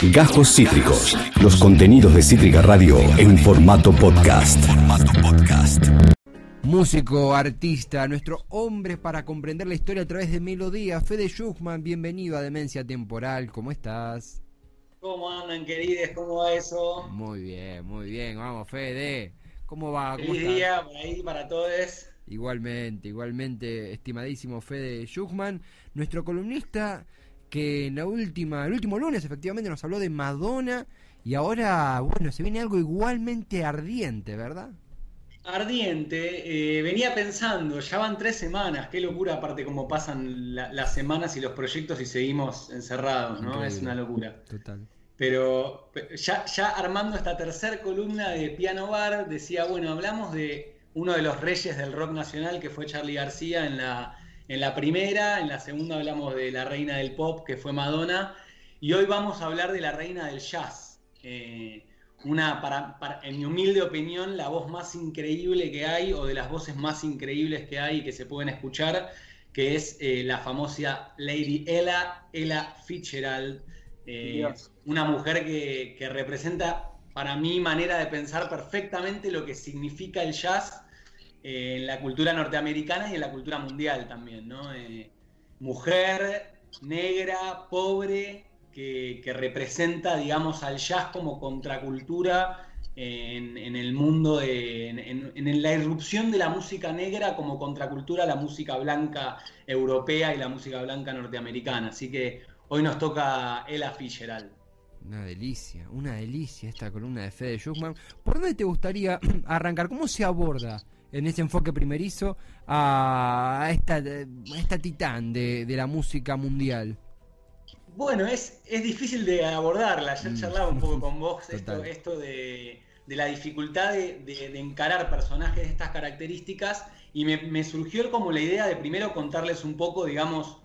Gajos Cítricos. Los contenidos de Cítrica Radio en formato podcast. Músico, artista, nuestro hombre para comprender la historia a través de melodía. Fede Schuchman, bienvenido a Demencia Temporal. ¿Cómo estás? ¿Cómo andan, queridos? ¿Cómo va eso? Muy bien, muy bien. Vamos, Fede. ¿Cómo va? ¿Cómo Feliz día por ahí para todos. Igualmente, igualmente, estimadísimo Fede Schuchman, nuestro columnista que en la última, el último lunes efectivamente nos habló de Madonna y ahora, bueno, se viene algo igualmente ardiente, ¿verdad? Ardiente, eh, venía pensando, ya van tres semanas, qué locura aparte cómo pasan las semanas y los proyectos y seguimos encerrados, ¿no? Es una locura. Total. Pero ya, ya armando esta tercera columna de Piano Bar, decía, bueno, hablamos de uno de los reyes del rock nacional que fue Charlie García en la, en la primera, en la segunda hablamos de la reina del pop que fue Madonna y hoy vamos a hablar de la reina del jazz. Eh, una, para, en mi humilde opinión, la voz más increíble que hay o de las voces más increíbles que hay y que se pueden escuchar, que es eh, la famosa Lady Ella, Ella Fitzgerald, eh, una mujer que, que representa para mi manera de pensar perfectamente lo que significa el jazz en la cultura norteamericana y en la cultura mundial también, ¿no? Eh, mujer, negra, pobre, que, representa, digamos, al jazz como contracultura en, el mundo, de, en, la irrupción de la música negra como contracultura a la música blanca europea y la música blanca norteamericana. Así que hoy nos toca Ella Fitzgerald. Una delicia, una delicia esta columna de Fede Schuchman. ¿Por dónde te gustaría arrancar? ¿Cómo se aborda en ese enfoque primerizo a esta, esta titán de, la música mundial? Bueno, es, es difícil de abordarla. Ya mm. charlaba un poco con vos esto, esto de, la dificultad de, encarar personajes de estas características y me, surgió como la idea de primero contarles un poco, digamos,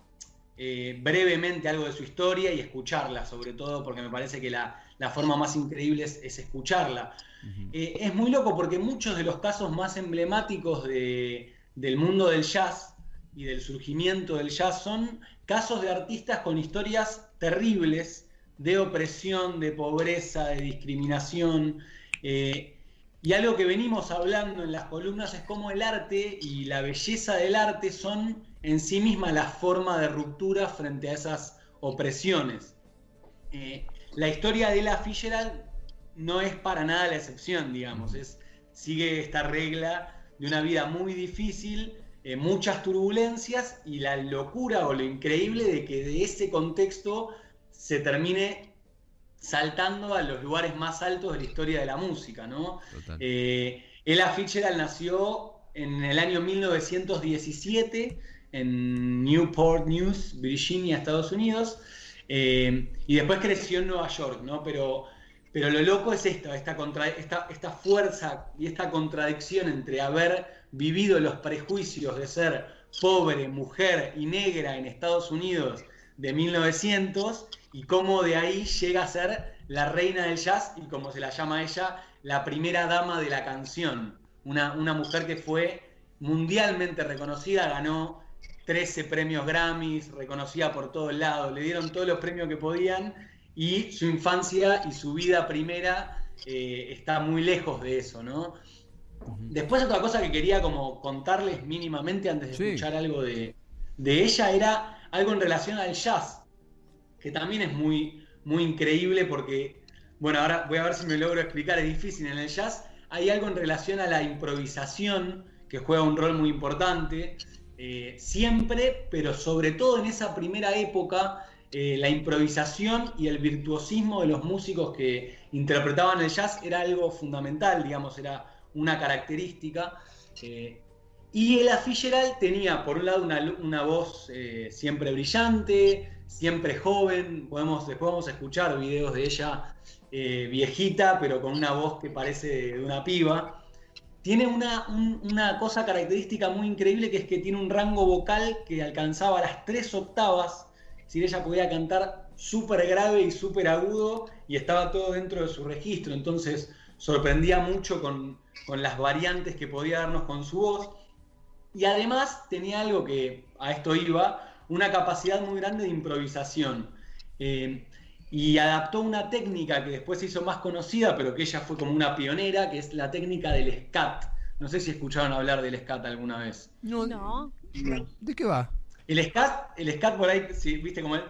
eh, brevemente algo de su historia y escucharla, sobre todo porque me parece que la, forma más increíble es escucharla. Eh, es muy loco porque muchos de los casos más emblemáticos del mundo del jazz y del surgimiento del jazz son casos de artistas con historias terribles de opresión, de pobreza, de discriminación. Eh, y algo que venimos hablando en las columnas es cómo el arte y la belleza del arte son en sí misma la forma de ruptura frente a esas opresiones. Eh, la historia de la Fitzgerald no es para nada la excepción, digamos. Es, sigue esta regla de una vida muy difícil, eh, muchas turbulencias y la locura o lo increíble de que de ese contexto se termine saltando a los lugares más altos de la historia de la música, ¿no? Eh, Ella Fitzgerald nació en el año 1917 en Newport News, Virginia, Estados Unidos, eh, y después creció en Nueva York, ¿no? Pero pero lo loco es esto, esta, contra, esta, esta fuerza y esta contradicción entre haber vivido los prejuicios de ser pobre, mujer y negra en Estados Unidos de 1900 y cómo de ahí llega a ser la reina del jazz y como se la llama ella, la primera dama de la canción. Una, una mujer que fue mundialmente reconocida, ganó 13 premios Grammys, reconocida por todos lados, le dieron todos los premios que podían y su infancia y su vida primera eh, está muy lejos de eso, ¿no? Después otra cosa que quería como contarles mínimamente antes de escuchar algo de, ella era algo en relación al jazz, que también es muy, muy increíble porque, bueno, ahora voy a ver si me logro explicar, es difícil, en el jazz. Hay algo en relación a la improvisación que juega un rol muy importante, eh, siempre, pero sobre todo en esa primera época eh, la improvisación y el virtuosismo de los músicos que interpretaban el jazz era algo fundamental, digamos, era una característica. Eh, y Ella Fitzgerald tenía, por un lado, una, voz eh, siempre brillante, siempre joven. Podemos, después vamos a escuchar videos de ella viejita, pero con una voz que parece de una piba. Tiene una, una cosa característica muy increíble que es que tiene un rango vocal que alcanzaba las tres octavas si ella podía cantar súper grave y súper agudo y estaba todo dentro de su registro. Entonces sorprendía mucho con, las variantes que podía darnos con su voz. Y además tenía algo que a esto iba, una capacidad muy grande de improvisación. Eh, y adaptó una técnica que después se hizo más conocida, pero que ella fue como una pionera, que es la técnica del scat. No sé si escucharon hablar del scat alguna vez. No. no. ¿De qué va? El scat, el scat por ahí, viste, como el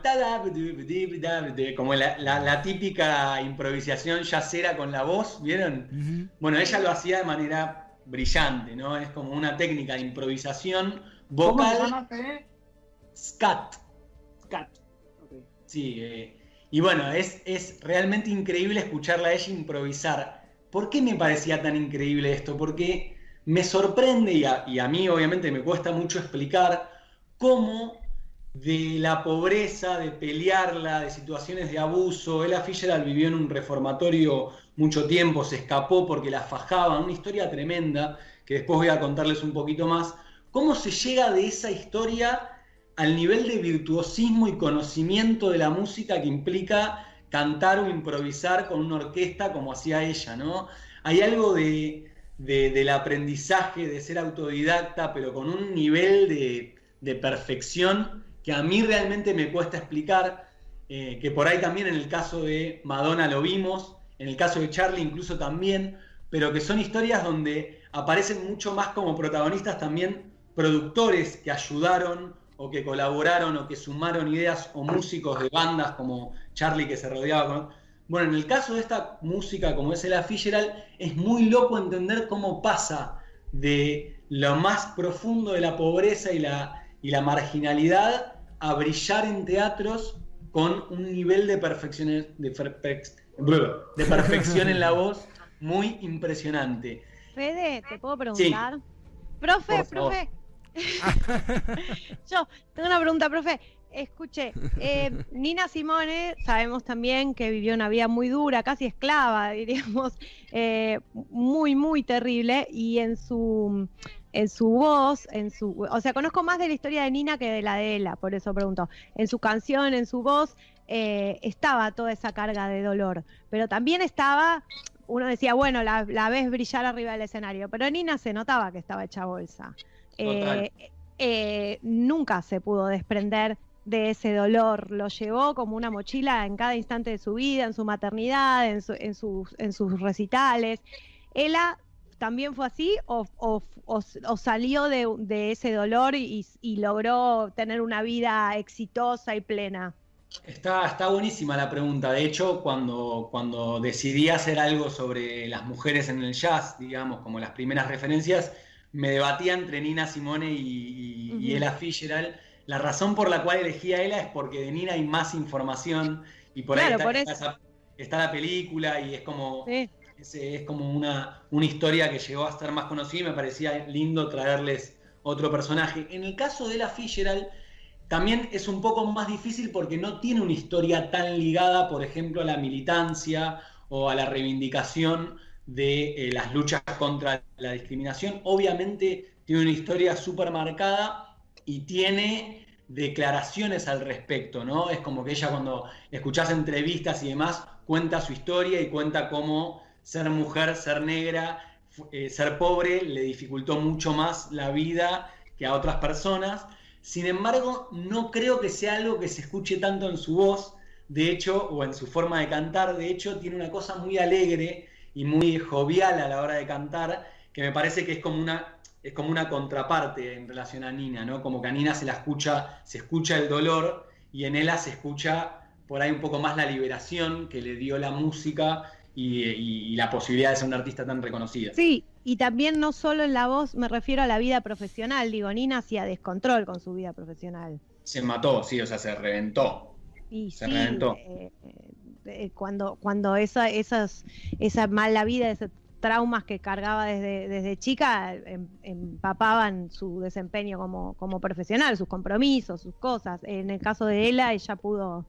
como la, típica improvisación yacera con la voz, ¿vieron? Bueno, ella lo hacía de manera brillante, ¿no? Es como una técnica de improvisación vocal. ¿Cómo se Scat. Scat. Sí, eh, y bueno, es, es realmente increíble escucharla a ella improvisar. ¿Por qué me parecía tan increíble esto? Porque me sorprende y y a mí obviamente me cuesta mucho explicar cómo de la pobreza, de pelearla, de situaciones de abuso, Ella Fitzgerald vivió en un reformatorio mucho tiempo, se escapó porque la fajaban, una historia tremenda, que después voy a contarles un poquito más, cómo se llega de esa historia al nivel de virtuosismo y conocimiento de la música que implica cantar o improvisar con una orquesta como hacía ella, ¿no? Hay algo de, del aprendizaje, de ser autodidacta, pero con un nivel de, de perfección que a mí realmente me cuesta explicar, eh, que por ahí también en el caso de Madonna lo vimos, en el caso de Charlie incluso también, pero que son historias donde aparecen mucho más como protagonistas también productores que ayudaron o que colaboraron o que sumaron ideas o músicos de bandas como Charlie que se rodeaba con... Bueno, en el caso de esta música como es el Fitzgerald, es muy loco entender cómo pasa de lo más profundo de la pobreza y la, y la marginalidad a brillar en teatros con un nivel de perfección, de, de perfección en la voz muy impresionante. Fede, ¿te puedo preguntar? Profe, profe. Yo tengo una pregunta, profe. Escuche, eh, Nina Simone, sabemos también que vivió una vida muy dura, casi esclava, diríamos, eh, muy, muy terrible, y en su en su voz, en su, o sea, conozco más de la historia de Nina que de la de ella, por eso pregunto. En su canción, en su voz, eh, estaba toda esa carga de dolor, pero también estaba, uno decía, bueno, la, ves brillar arriba del escenario, pero Nina se notaba que estaba hecha bolsa. Eh, eh, nunca se pudo desprender de ese dolor, lo llevó como una mochila en cada instante de su vida, en su maternidad, en, en, sus, en sus recitales. Ella también fue así o, salió de, ese dolor y, logró tener una vida exitosa y plena? Está, está buenísima la pregunta. De hecho, cuando, cuando decidí hacer algo sobre las mujeres en el jazz, digamos, como las primeras referencias, me debatía entre Nina Simone y, Ella Fitzgerald. La razón por la cual elegí a Ella es porque de Nina hay más información y por ahí está, la película y es como es, como una, una historia que llegó a estar más conocida y me parecía lindo traerles otro personaje. En el caso de la Fitzgerald, también es un poco más difícil porque no tiene una historia tan ligada, por ejemplo, a la militancia o a la reivindicación de eh, las luchas contra la discriminación. Obviamente tiene una historia súper marcada y tiene declaraciones al respecto, ¿no? Es como que ella cuando escuchás entrevistas y demás cuenta su historia y cuenta cómo ser mujer, ser negra, eh, ser pobre le dificultó mucho más la vida que a otras personas. Sin embargo, no creo que sea algo que se escuche tanto en su voz, de hecho, o en su forma de cantar. De hecho, tiene una cosa muy alegre y muy jovial a la hora de cantar, que me parece que es como una, es como una contraparte en relación a Nina, ¿no? Como que a Nina se la escucha, se escucha el dolor y en ella se escucha por ahí un poco más la liberación que le dio la música y, la posibilidad de ser una artista tan reconocida. Sí, y también no solo en la voz, me refiero a la vida profesional. Digo, Nina hacía descontrol con su vida profesional. Se mató, sí, o sea, se reventó. Y se reventó. Eh, eh, cuando cuando esa, esas, esa mala vida, esos traumas que cargaba desde, desde chica, em, empapaban su desempeño como, como profesional, sus compromisos, sus cosas. En el caso de ella, ella pudo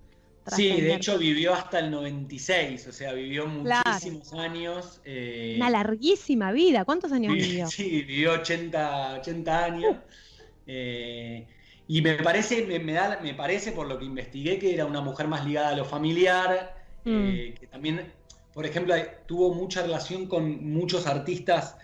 Sí, de hecho vivió hasta el 96, o sea, vivió muchísimos años. Eh, Una larguísima vida, ¿cuántos años vivió? Sí, vivió 80, 80 años. Eh, y me parece, me, da, me parece, por lo que investigué, que era una mujer más ligada a lo familiar, eh, mm. que también, por ejemplo, tuvo mucha relación con muchos artistas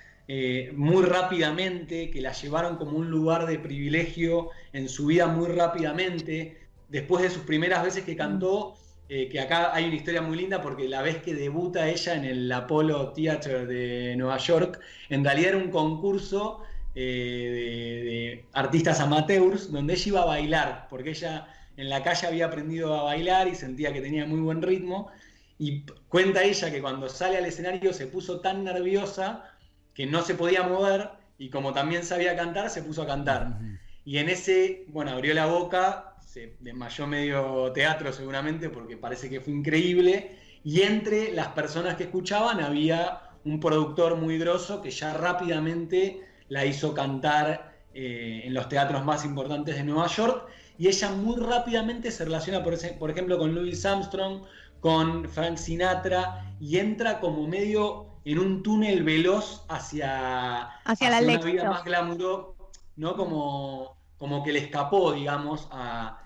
muy rápidamente, que la llevaron como un lugar de privilegio en su vida muy rápidamente después de sus primeras veces que cantó, eh, que acá hay una historia muy linda porque la vez que debuta ella en el Apollo Theater de Nueva York, en realidad era un concurso de, artistas amateurs donde ella iba a bailar, porque ella en la calle había aprendido a bailar y sentía que tenía muy buen ritmo. Y cuenta ella que cuando sale al escenario se puso tan nerviosa que no se podía mover y como también sabía cantar, se puso a cantar. Y en ese, bueno, abrió la boca se desmayó medio teatro seguramente porque parece que fue increíble. Y entre las personas que escuchaban había un productor muy grosso que ya rápidamente la hizo cantar eh, en los teatros más importantes de Nueva York. Y ella muy rápidamente se relaciona, por, por ejemplo, con Louis Armstrong, con Frank Sinatra, y entra como medio en un túnel veloz hacia, hacia, la una vida más glamurosa, ¿no? Como, como que le escapó, digamos, a,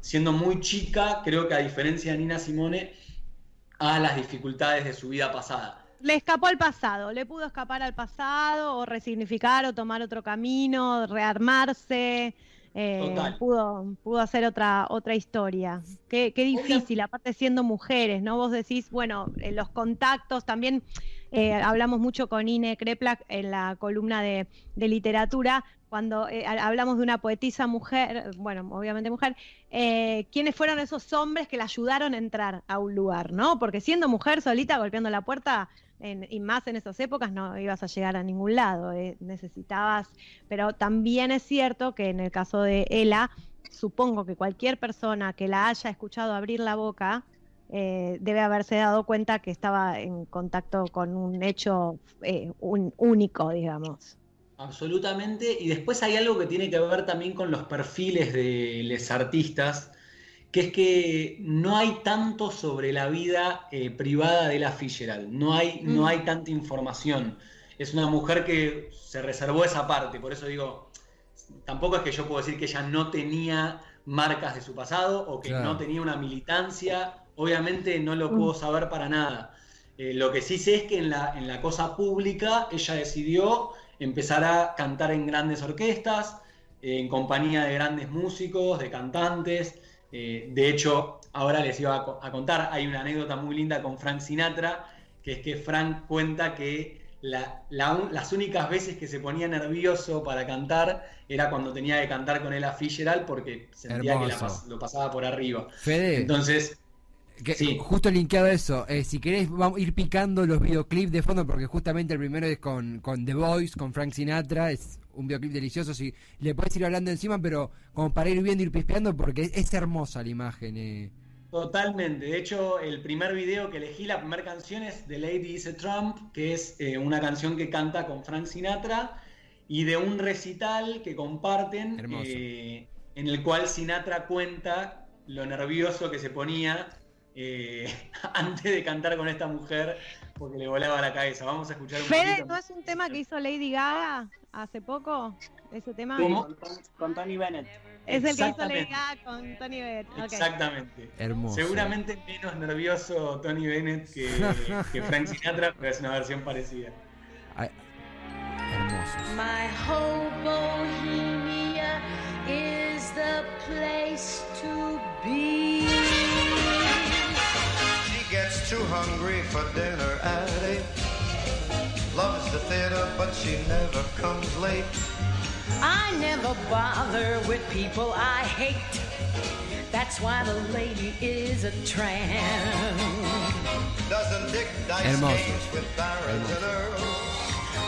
siendo muy chica, creo que a diferencia de Nina Simone, a las dificultades de su vida pasada. Le escapó al pasado, le pudo escapar al pasado o resignificar o tomar otro camino, rearmarse. Eh, pudo, pudo hacer otra, otra historia. Qué, qué difícil, aparte siendo mujeres, ¿no? Vos decís, bueno, eh, los contactos también, eh, hablamos mucho con Ine Kreplak en la columna de, de literatura, cuando eh, hablamos de una poetisa mujer, bueno, obviamente mujer, eh, ¿quiénes fueron esos hombres que la ayudaron a entrar a un lugar, no? Porque siendo mujer solita golpeando la puerta, y más en esas épocas, no ibas a llegar a ningún lado, eh, necesitabas, pero también es cierto que en el caso de Ella, supongo que cualquier persona que la haya escuchado abrir la boca, debe haberse dado cuenta que estaba en contacto con un hecho único, digamos. Absolutamente. Y después hay algo que tiene que ver también con los perfiles de los artistas, que es que no hay tanto sobre la vida eh, privada de la Fitzgerald. No hay, no mm. hay tanta información. Es una mujer que se reservó esa parte. Por eso digo, tampoco es que yo puedo decir que ella no tenía marcas de su pasado o que no tenía una militancia. Obviamente no lo puedo mm. saber para nada. Eh, lo que sí sé es que en la, en la cosa pública ella decidió empezar a cantar en grandes orquestas, en compañía de grandes músicos, de cantantes. Eh, de hecho, ahora les iba a, contar, hay una anécdota muy linda con Frank Sinatra, que es que Frank cuenta que las únicas veces que se ponía nervioso para cantar era cuando tenía que cantar con Ella Fitzgerald porque sentía que lo pasaba por arriba. Entonces, Justo linkeado eso, eh, si querés vamos a ir picando los videoclips de fondo porque justamente el primero es con, con The Voice, con Frank Sinatra, es un videoclip delicioso, si le puedes ir hablando encima, pero como para ir viendo, ir pispeando porque es, hermosa la imagen. Eh. Totalmente, de hecho el primer video que elegí, la primera canción es The Lady is a Trump, que es eh, una canción que canta con Frank Sinatra y de un recital que comparten en el cual Sinatra cuenta lo nervioso que se ponía eh, antes de cantar con esta mujer porque le volaba la cabeza. Vamos a escuchar un Fede, ¿no es un tema que hizo Lady Gaga hace poco? ¿Ese tema? Con, Tony Bennett. Es el que hizo Lady Gaga con Tony Bennett. Exactamente. Hermoso. Seguramente menos nervioso Tony Bennett que, que Frank Sinatra, pero es una versión parecida. hermoso. My whole Bohemia is the place to be. Too hungry for dinner at eight. Loves the theater, but she never comes late. I never bother with people I hate. That's why the lady is a tramp. Doesn't dig dice games with barons and earls.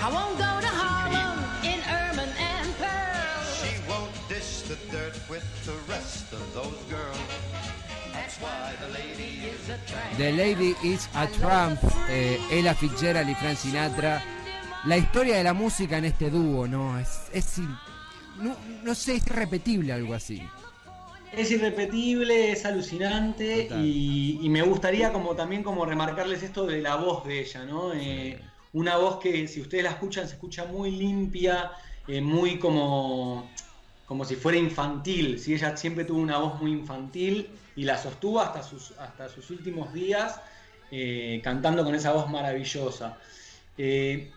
I won't go to Harlem in ermine and pearl. She won't dish the dirt with the rest of those girls. The Lady is a Trump, eh, Ella Fitzgerald y Frank Sinatra. La historia de la música en este dúo, ¿no? Es, es no, sé, es irrepetible algo así. Es irrepetible, es alucinante y, me gustaría como también como remarcarles esto de la voz de ella, ¿no? Eh, una voz que si ustedes la escuchan se escucha muy limpia, eh, muy como, como si fuera infantil, si ella siempre tuvo una voz muy infantil y la sostuvo hasta sus, hasta sus últimos días eh, cantando con esa voz maravillosa. Eh,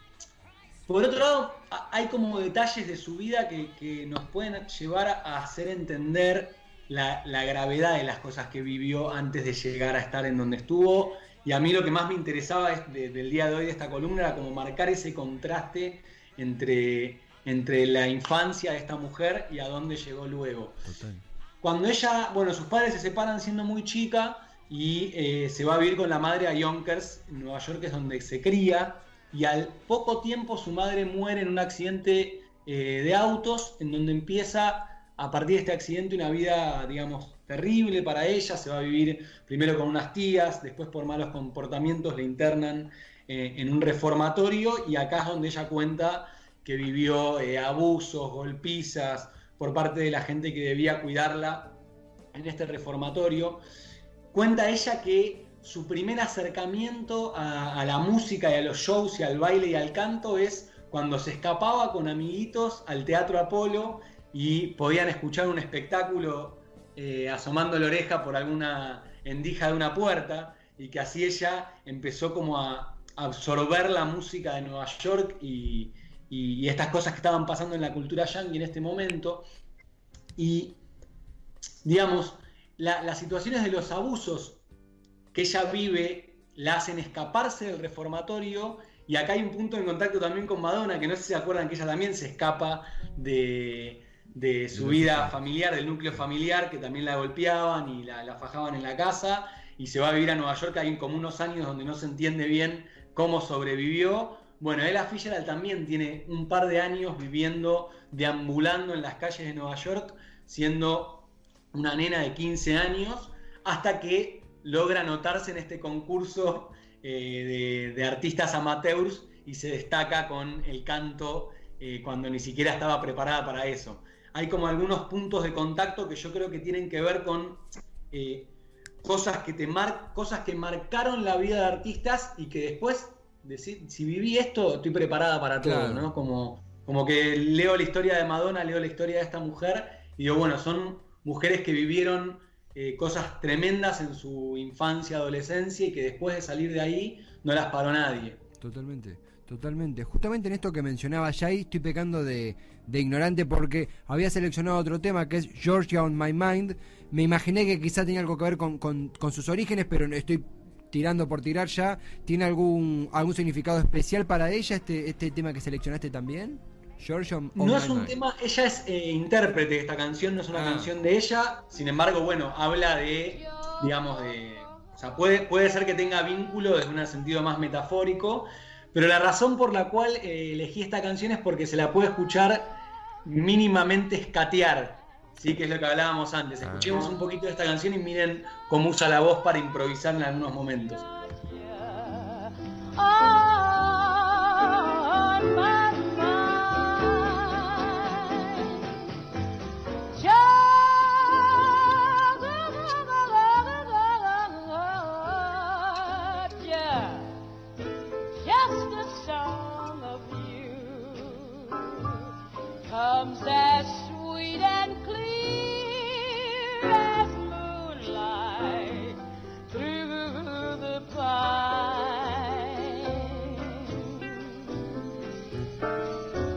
por otro lado, hay como detalles de su vida que, nos pueden llevar a hacer entender la, gravedad de las cosas que vivió antes de llegar a estar en donde estuvo. Y a mí lo que más me interesaba es de- del día de hoy de esta columna era como marcar ese contraste entre, entre la infancia de esta mujer y a dónde llegó luego. Total. Cuando ella, bueno, sus padres se separan siendo muy chica y eh, se va a vivir con la madre a Yonkers, en Nueva York, que es donde se cría, y al poco tiempo su madre muere en un accidente eh, de autos, en donde empieza a partir de este accidente una vida, digamos, terrible para ella, se va a vivir primero con unas tías, después por malos comportamientos le internan eh, en un reformatorio y acá es donde ella cuenta que vivió abusos, golpizas por parte de la gente que debía cuidarla en este reformatorio. Cuenta ella que su primer acercamiento a, la música y a los shows y al baile y al canto es cuando se escapaba con amiguitos al Teatro Apolo y podían escuchar un espectáculo eh, asomando la oreja por alguna endija de una puerta y que así ella empezó como a absorber la música de Nueva York y, y- y estas cosas que estaban pasando en la cultura yankee en este momento. Y, digamos, la- las situaciones de los abusos que ella vive la hacen escaparse del reformatorio y acá hay un punto en contacto también con Madonna, que no sé si se acuerdan que ella también se escapa de, de su vida familiar, del núcleo familiar, que también la golpeaban y la, la fajaban en la casa, y se va a vivir a Nueva York, hay como unos años donde no se entiende bien cómo sobrevivió. Bueno, Ella Fitzgerald también tiene un par de años viviendo, deambulando en las calles de Nueva York, siendo una nena de 15 años, hasta que logra anotarse en este concurso eh, de, artistas amateurs y se destaca con el canto eh, cuando ni siquiera estaba preparada para eso. Hay como algunos puntos de contacto que yo creo que tienen que ver con eh, cosas, que te cosas que marcaron la vida de artistas y que después, decir, si viví esto, estoy preparada para todo, Claro. ¿no? Como, como que leo la historia de Madonna, leo la historia de esta mujer y digo, bueno, son mujeres que vivieron eh, cosas tremendas en su infancia, adolescencia y que después de salir de ahí no las paró nadie. Totalmente, totalmente. Justamente en esto que mencionaba Jay, estoy pecando de, de ignorante porque había seleccionado otro tema que es Georgia on My Mind. Me imaginé que quizá tenía algo que ver con, con- con sus orígenes, pero no estoy tirando por tirar ya. ¿Tiene algún algún significado especial para ella este, este tema que seleccionaste también? On No es un tema, ella es eh, intérprete de esta canción, no es una Ah. canción de ella, sin embargo, bueno, habla de, digamos, de... O sea, puede, puede ser que tenga vínculo desde un sentido más metafórico, pero la razón por la cual eh, elegí esta canción es porque se la puede escuchar mínimamente escatear, ¿sí? que es lo que hablábamos antes. Ah. Escuchemos un poquito de esta canción y miren cómo usa la voz para improvisar en algunos momentos. on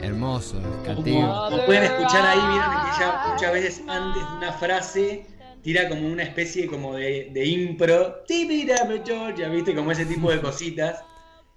Hermoso, Como, escateo. como pueden escuchar ahí, vieron que ella muchas veces antes de una frase tira como una especie como de, de impro. Georgia, ¿viste? Como ese tipo de cositas.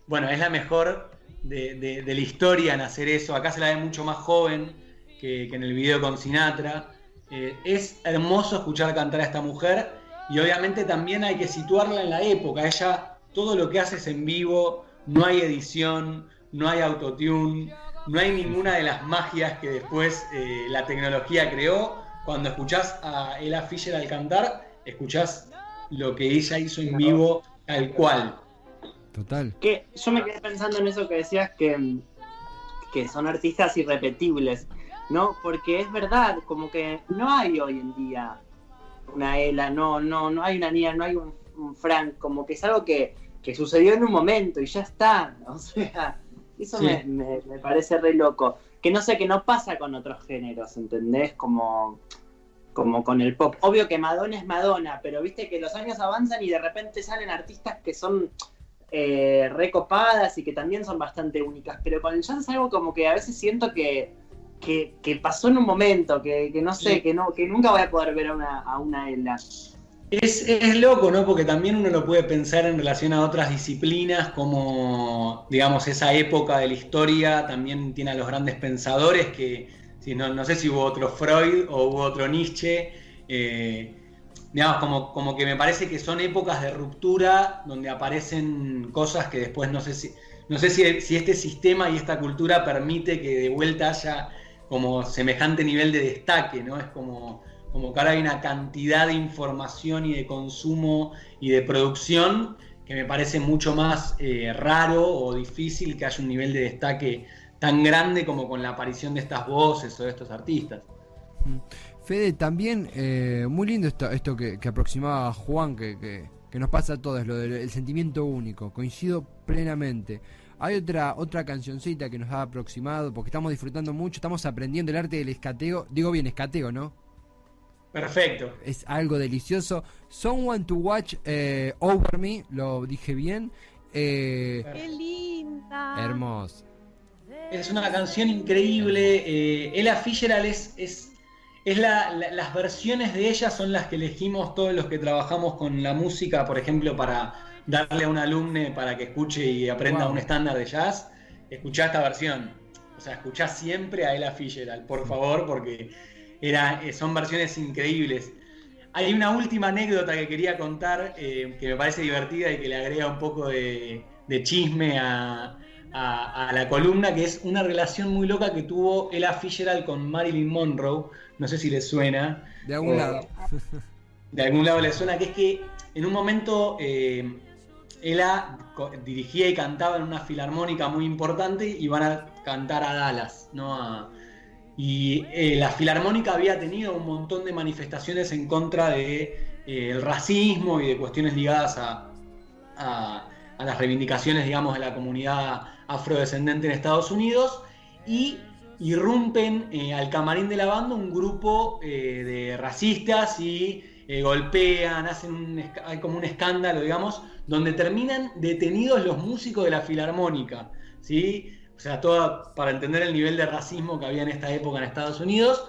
Bueno, es la mejor de, de- de la historia en hacer eso. Acá se la ve mucho más joven que, que en el video con Sinatra. Eh, es hermoso escuchar cantar a esta mujer y obviamente también hay que situarla en la época. Ella, todo lo que hace es en vivo, no hay edición, no hay autotune, no hay ninguna de las magias que después eh, la tecnología creó. Cuando escuchás a Ella Fisher al cantar, escuchás lo que ella hizo en vivo tal cual. Total. Que yo me quedé pensando en eso que decías que, que son artistas irrepetibles, ¿no? Porque es verdad, como que no hay hoy en día una Ela, no, no, no hay una Nia, no hay un, un Frank, como que es algo que, que sucedió en un momento y ya está, o sea, eso Sí. me, me- me parece re loco. Que no sé, que no pasa con otros géneros, ¿entendés? Como, como con el pop. Obvio que Madonna es Madonna, pero viste que los años avanzan y de repente salen artistas que son eh, recopadas y que también son bastante únicas. Pero con el jazz es algo como que a veces siento que, que, que pasó en un momento, que, que no sé, que no que nunca voy a poder ver a una, a una Ela. Es, es loco, ¿no? Porque también uno lo puede pensar en relación a otras disciplinas, como, digamos, esa época de la historia también tiene a los grandes pensadores, que si no, no sé si hubo otro Freud o hubo otro Nietzsche, eh, digamos, como, como que me parece que son épocas de ruptura donde aparecen cosas que después no sé si, no sé si, si este sistema y esta cultura permite que de vuelta haya como semejante nivel de destaque, ¿no? Es como, como que ahora hay una cantidad de información y de consumo y de producción que me parece mucho más eh, raro o difícil que haya un nivel de destaque tan grande como con la aparición de estas voces o de estos artistas. Fede, también eh, muy lindo esto, que, aproximaba Juan, que, que- nos pasa a todos, lo del el sentimiento único. Coincido plenamente. Hay otra otra cancioncita que nos ha aproximado, porque estamos disfrutando mucho, estamos aprendiendo el arte del escateo. Digo bien, escateo, ¿no? Perfecto. Es algo delicioso. Someone to Watch eh, Over Me, lo dije bien. Eh, ¡Qué linda! hermoso. Es una canción increíble. eh, Ella Fitzgerald es, es, es la- la- las versiones de ella son las que elegimos todos los que trabajamos con la música, por ejemplo, para darle a un alumne para que escuche y aprenda Wow. un estándar de jazz. Escuchá esta versión. O sea, escuchá siempre a Ella Fitzgerald, por favor, porque era, eh, son versiones increíbles. Hay una última anécdota que quería contar eh, que me parece divertida y que le agrega un poco de, de chisme a, a- a la columna, que es una relación muy loca que tuvo Ella Fitzgerald con Marilyn Monroe. No sé si les suena. De algún Eh, lado. de algún lado le suena, que es que en un momento eh, ella dirigía y cantaba en una filarmónica muy importante y van a cantar a Dallas, ¿no? A- y eh, la filarmónica había tenido un montón de manifestaciones en contra del racismo y de cuestiones ligadas a, a- las reivindicaciones, digamos, de la comunidad afrodescendente en Estados Unidos y irrumpen eh, al camarín de la banda un grupo eh, de racistas y eh, golpean, hacen un, hay como un escándalo, digamos, donde terminan detenidos los músicos de la filarmónica, ¿sí? O sea, todo para entender el nivel de racismo que había en esta época en Estados Unidos.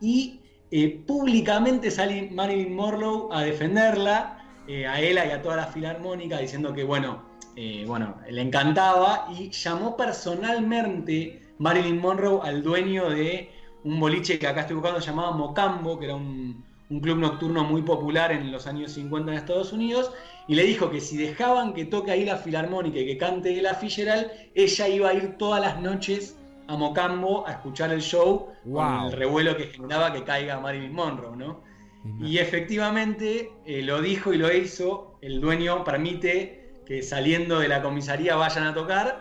Y eh, públicamente sale Marilyn Monroe a defenderla, eh, a ella y a toda la filarmónica, diciendo que, bueno, eh, bueno, le encantaba y llamó personalmente Marilyn Monroe al dueño de un boliche que acá estoy buscando llamado Mocambo, que era un, un club nocturno muy popular en los años 50 en Estados Unidos, y le dijo que si dejaban que toque ahí la filarmónica y que cante Ella Fitzgerald, ella iba a ir todas las noches a Mocambo a escuchar el show con el revuelo que generaba que caiga Marilyn Monroe, ¿no? Y efectivamente eh, lo dijo y lo hizo. El dueño permite que saliendo de la comisaría vayan a tocar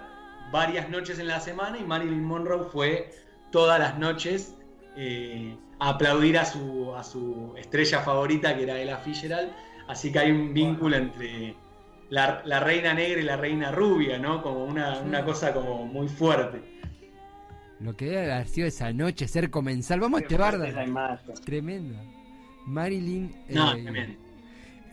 varias noches en la semana y Marilyn Monroe fue todas las noches eh, a aplaudir a su, a su estrella favorita que era Ella Fitzgerald. Así que hay un vínculo entre la, la reina negra y la reina rubia, ¿no? Como una, una cosa como muy fuerte. Lo que debe haber sido esa noche, ser comensal. Vamos a este barda. Tremendo. Marilyn. No, eh, también.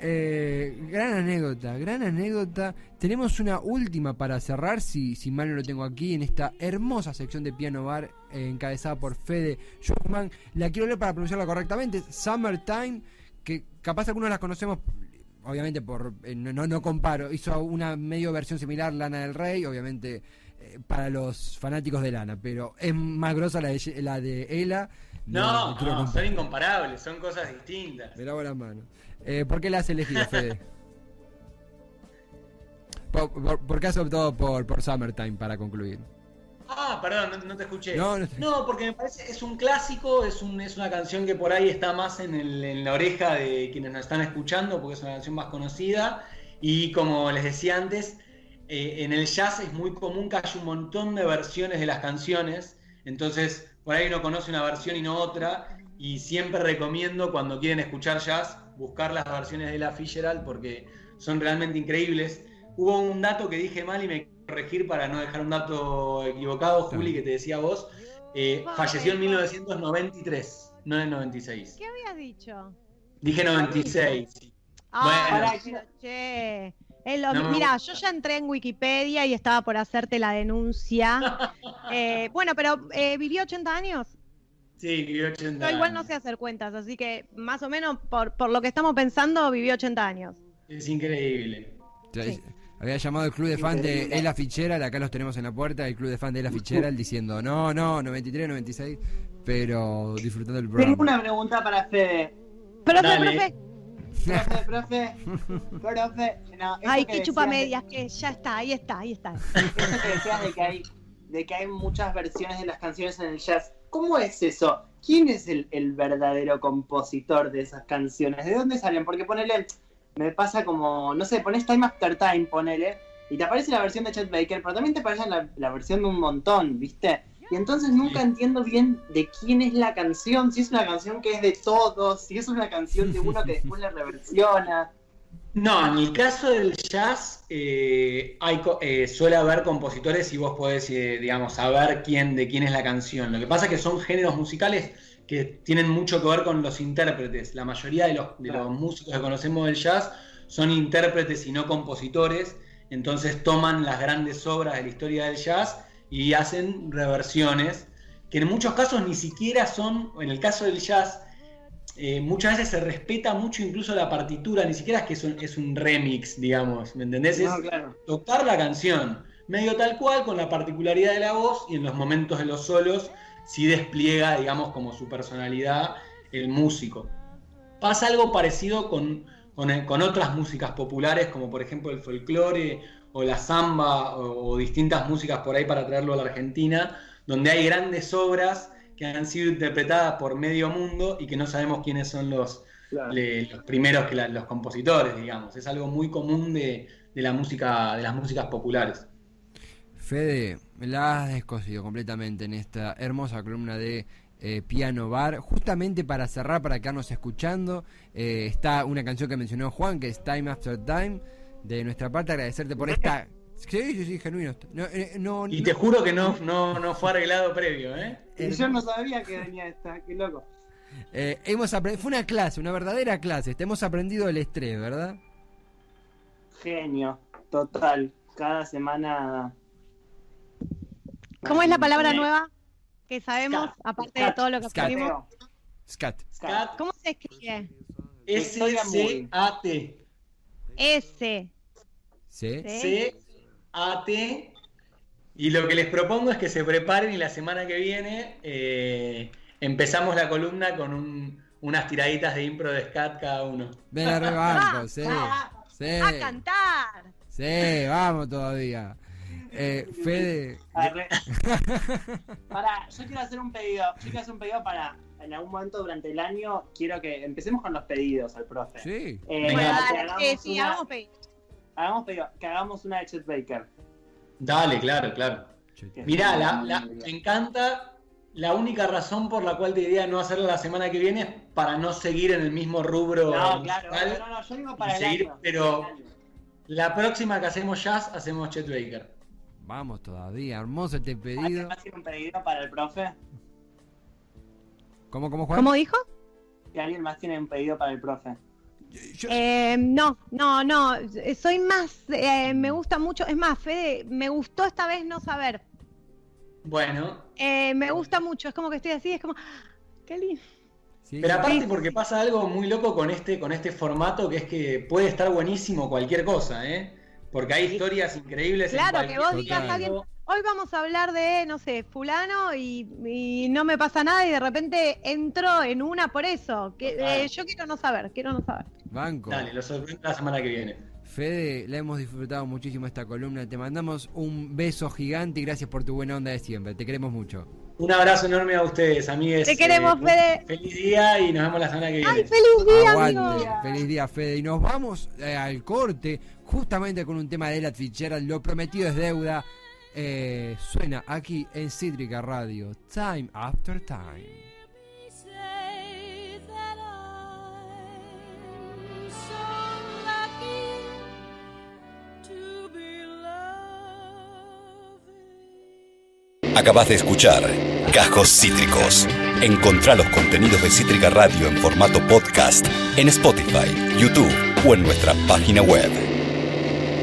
eh, gran anécdota, gran anécdota. Tenemos una última para cerrar, si, si mal no lo tengo aquí, en esta hermosa sección de Piano Bar eh, encabezada por Fede Schuckman. La quiero leer para pronunciarla correctamente. Summertime, que capaz algunos las conocemos, obviamente por eh, no, no, comparo. Hizo una medio versión similar, Lana del Rey, obviamente eh, para los fanáticos de Lana, pero es más grosa la de, la de Ella. No, son incomparables, son cosas distintas. Me lavo las manos. Eh, ¿Por qué la has elegido, Fede? ¿Por, por, por qué has optado por, por Summertime para concluir? Ah, perdón, no, no te escuché. No, no te- No, porque me parece es un clásico, es, un, es una canción que por ahí está más en, el- en la oreja de quienes nos están escuchando, porque es una canción más conocida. Y como les decía antes, eh, en el jazz es muy común que haya un montón de versiones de las canciones. Entonces, por ahí uno conoce una versión y no otra. Y siempre recomiendo cuando quieren escuchar jazz, buscar las versiones de la Fitzgerald porque son realmente increíbles. Hubo un dato que dije mal y me corregir para no dejar un dato equivocado, Juli, que te decía vos. Eh, falleció en 1993, no en el 96. ¿Qué habías dicho? Dije 96. Ah, Bueno. che. No mira, yo ya entré en Wikipedia y estaba por hacerte la denuncia. Eh, bueno, pero eh, vivió 80 años. Sí, vivió 80 Yo igual no años. sé hacer cuentas, así que más o menos por, por lo que estamos pensando, vivió 80 años. Es increíble. Sí. Había llamado el club de fans de Ella Fitzgerald, acá los tenemos en la puerta, el club de fans de Ella Fitzgerald diciendo, no, no, 93, 96, pero disfrutando del Tengo programa. una pregunta para Fede. Profe, Dale. profe. Profe, profe, profe. No, Ay, que qué decías chupa de- medias, que ya está, ahí está, ahí está. Eso que decías de que hay, de que hay muchas versiones de las canciones en el jazz. ¿Cómo es eso? ¿Quién es el, el verdadero compositor de esas canciones? ¿De dónde salen? Porque ponele, me pasa como, no sé, pones Time After Time, ponele, y te aparece la versión de Chet Baker, pero también te aparece la, la versión de un montón, ¿viste? Y entonces nunca entiendo bien de quién es la canción, si es una canción que es de todos, si es una canción de uno que después la reversiona. No, en el caso del jazz eh, hay, eh, suele haber compositores y vos podés, eh, digamos, saber quién, de quién es la canción. Lo que pasa es que son géneros musicales que tienen mucho que ver con los intérpretes. La mayoría de los, de los músicos que conocemos del jazz son intérpretes y no compositores. Entonces toman las grandes obras de la historia del jazz y hacen reversiones que en muchos casos ni siquiera son, en el caso del jazz, eh, muchas veces se respeta mucho incluso la partitura, ni siquiera es que es un, es un remix, digamos, ¿me entendés? Es claro. tocar la canción, medio tal cual, con la particularidad de la voz y en los momentos de los solos sí despliega, digamos, como su personalidad el músico. Pasa algo parecido con, con, con otras músicas populares, como por ejemplo el folclore o la samba o, o distintas músicas por ahí para traerlo a la Argentina, donde hay grandes obras que han sido interpretadas por medio mundo y que no sabemos quiénes son los, claro. le- los primeros que la- los compositores, digamos. Es algo muy común de, de la música, de las músicas populares. Fede, la has descosido completamente en esta hermosa columna de eh, Piano Bar. Justamente para cerrar, para quedarnos escuchando, eh, está una canción que mencionó Juan, que es Time After Time. De nuestra parte, agradecerte por esta. Sí, sí, sí, genuino. No, eh, no, Y no- te juro que no, no, no fue arreglado previo, ¿eh? Y yo no sabía que venía esta, qué loco. eh, hemos Fue una clase, una verdadera clase. Te hemos aprendido el estrés, ¿verdad? Genio, total. Cada semana. ¿Cómo es la palabra nueva que sabemos, Scat. aparte de todo lo que Scat. aprendimos? Scat. Scat. ¿Cómo se escribe? S-C-A-T. S. C-A-T. Y lo que les propongo es que se preparen y la semana que viene eh, empezamos la columna con un- unas tiraditas de impro de scat cada uno. Me la rebanco, sí. Sí. A cantar. Sí, vamos todavía. Eh, Fede, Arre. Pará, yo quiero hacer un pedido. Yo quiero hacer un pedido para en algún momento durante el año. Quiero que empecemos con los pedidos al profe. sí. Eh, Venga. Hagamos sí, sí, una- hagamos pedido. hagamos pedido, que hagamos una de Chet Baker. Dale, claro, claro. Mirá, la, la- me encanta. La única razón por la cual te diría no hacerla la semana que viene es para no seguir en el mismo rubro. No, claro, no, no, yo digo para el seguir, año. pero- para el año. La próxima que hacemos jazz, hacemos Chet Baker. Vamos todavía, hermoso este ¿Alguien pedido. más tiene un pedido para el profe? ¿Cómo, cómo, Juan? ¿Cómo dijo? Si alguien más tiene un pedido para el profe. Yo- Eh, no, no, no. Soy más. eh, me gusta mucho. Es más, Fede, me gustó esta vez no saber. Bueno, Eh, me gusta mucho. Es como que estoy así, es como. Qué lindo. sí, pero sí. aparte porque pasa algo muy loco con este, con este formato que es que puede estar buenísimo cualquier cosa, ¿eh? Porque hay historias increíbles. en Claro, que vos Total. digas a alguien. Hoy vamos a hablar de, no sé, fulano y, y no me pasa nada y de repente entro en una por eso. Que, eh, yo quiero no saber, quiero no saber. Banco. Dale, lo sorprendo la semana que viene. Fede, la hemos disfrutado muchísimo esta columna. Te mandamos un beso gigante y gracias por tu buena onda de siempre. Te queremos mucho. Un abrazo enorme a ustedes, amigues. Te queremos, Eh, Fede. Feliz día y nos vemos la semana que viene. ¡Ay, feliz día, Aguante. amigo! Feliz día, Fede. Y nos vamos eh, al corte, justamente con un tema de Ella Fitzgerald. Lo prometido es deuda. Eh, suena aquí en Cítrica Radio. Time after time. Acabas de escuchar Cajos Cítricos. Encontrá los contenidos de Cítrica Radio en formato podcast en Spotify, YouTube o en nuestra página web.